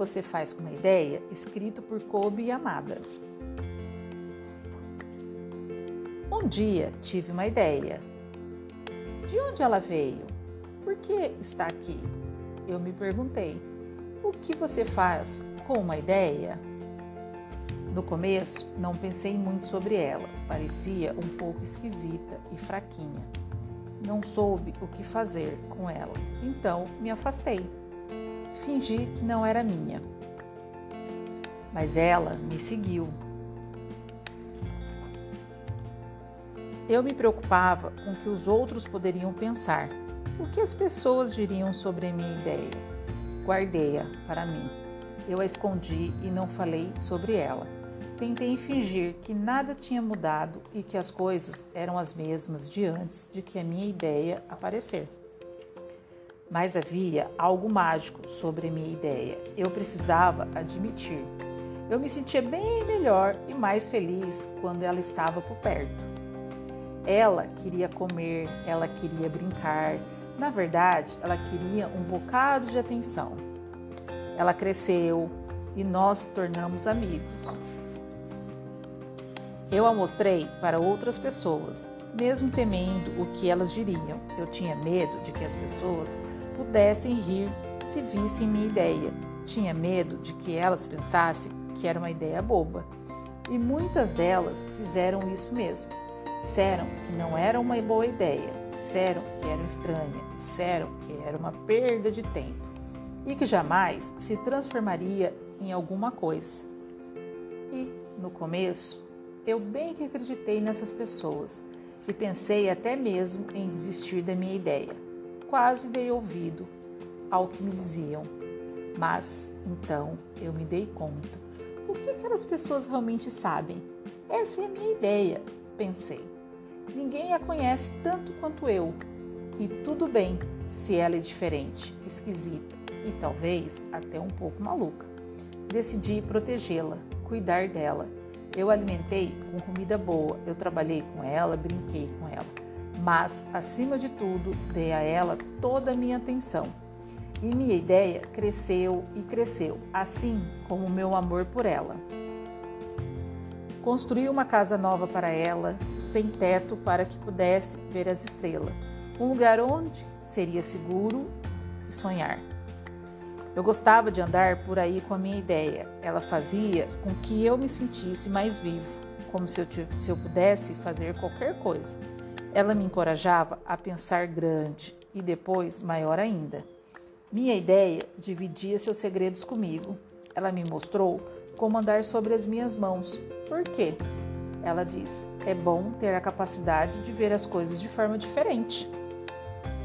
você faz com uma ideia? Escrito por Kobe Yamada. Um dia tive uma ideia. De onde ela veio? Por que está aqui? Eu me perguntei. O que você faz com uma ideia? No começo, não pensei muito sobre ela. Parecia um pouco esquisita e fraquinha. Não soube o que fazer com ela, então me afastei. Fingi que não era minha. Mas ela me seguiu. Eu me preocupava com o que os outros poderiam pensar. O que as pessoas diriam sobre a minha ideia? Guardei-a para mim. Eu a escondi e não falei sobre ela. Tentei fingir que nada tinha mudado e que as coisas eram as mesmas de antes de que a minha ideia aparecer. Mas havia algo mágico sobre a minha ideia. Eu precisava admitir. Eu me sentia bem melhor e mais feliz quando ela estava por perto. Ela queria comer, ela queria brincar. Na verdade, ela queria um bocado de atenção. Ela cresceu e nós tornamos amigos. Eu a mostrei para outras pessoas, mesmo temendo o que elas diriam. Eu tinha medo de que as pessoas pudessem rir se vissem minha ideia. Tinha medo de que elas pensassem que era uma ideia boba. E muitas delas fizeram isso mesmo. Disseram que não era uma boa ideia, disseram que era estranha, disseram que era uma perda de tempo e que jamais se transformaria em alguma coisa. E, no começo, eu bem que acreditei nessas pessoas e pensei até mesmo em desistir da minha ideia. Quase dei ouvido ao que me diziam. Mas então eu me dei conta. O que aquelas pessoas realmente sabem? Essa é a minha ideia, pensei. Ninguém a conhece tanto quanto eu. E tudo bem se ela é diferente, esquisita e talvez até um pouco maluca. Decidi protegê-la, cuidar dela eu alimentei com comida boa, eu trabalhei com ela, brinquei com ela. Mas, acima de tudo, dei a ela toda a minha atenção. E minha ideia cresceu e cresceu, assim como o meu amor por ela. Construí uma casa nova para ela, sem teto, para que pudesse ver as estrelas. Um lugar onde seria seguro e sonhar. Eu gostava de andar por aí com a minha ideia. Ela fazia com que eu me sentisse mais vivo, como se eu, se eu pudesse fazer qualquer coisa. Ela me encorajava a pensar grande e depois maior ainda. Minha ideia dividia seus segredos comigo. Ela me mostrou como andar sobre as minhas mãos. Por quê? Ela diz: é bom ter a capacidade de ver as coisas de forma diferente.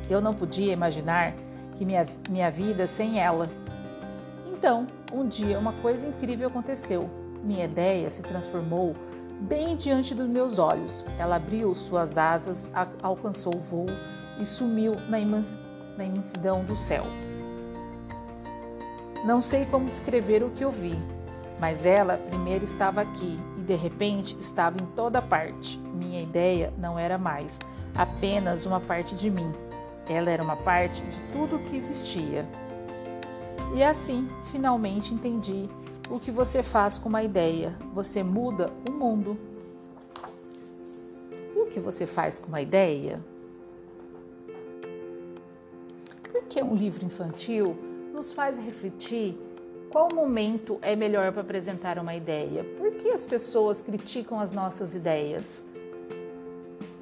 Eu não podia imaginar que minha, minha vida sem ela. Então, um dia, uma coisa incrível aconteceu. Minha ideia se transformou bem diante dos meus olhos. Ela abriu suas asas, alcançou o voo e sumiu na, imensidão do céu. Não sei como descrever o que eu vi, mas ela primeiro estava aqui e de repente estava em toda parte. Minha ideia não era mais apenas uma parte de mim, ela era uma parte de tudo que existia. E assim, finalmente entendi o que você faz com uma ideia. Você muda o mundo. O que você faz com uma ideia? Porque um livro infantil nos faz refletir qual momento é melhor para apresentar uma ideia. Por que as pessoas criticam as nossas ideias?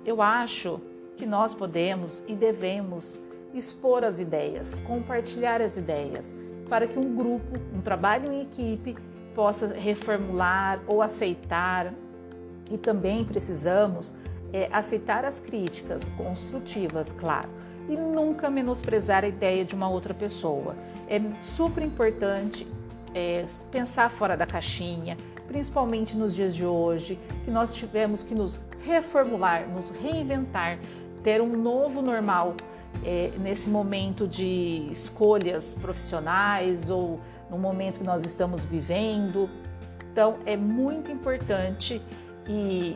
Eu acho que nós podemos e devemos expor as ideias, compartilhar as ideias, para que um grupo, um trabalho em equipe, possa reformular ou aceitar. E também precisamos é, aceitar as críticas construtivas, claro, e nunca menosprezar a ideia de uma outra pessoa. É super importante é, pensar fora da caixinha, principalmente nos dias de hoje, que nós tivemos que nos reformular, nos reinventar ter um novo normal é, nesse momento de escolhas profissionais ou no momento que nós estamos vivendo. Então, é muito importante e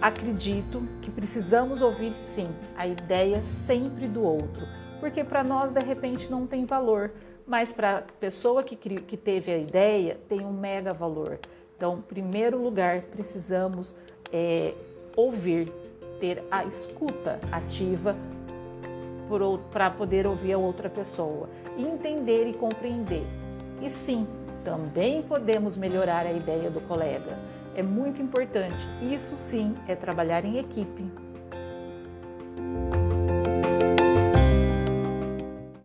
acredito que precisamos ouvir sim a ideia sempre do outro, porque para nós de repente não tem valor, mas para a pessoa que, que teve a ideia tem um mega valor. Então, em primeiro lugar, precisamos é, ouvir, ter a escuta ativa para poder ouvir a outra pessoa, entender e compreender. E sim, também podemos melhorar a ideia do colega. É muito importante. Isso sim é trabalhar em equipe.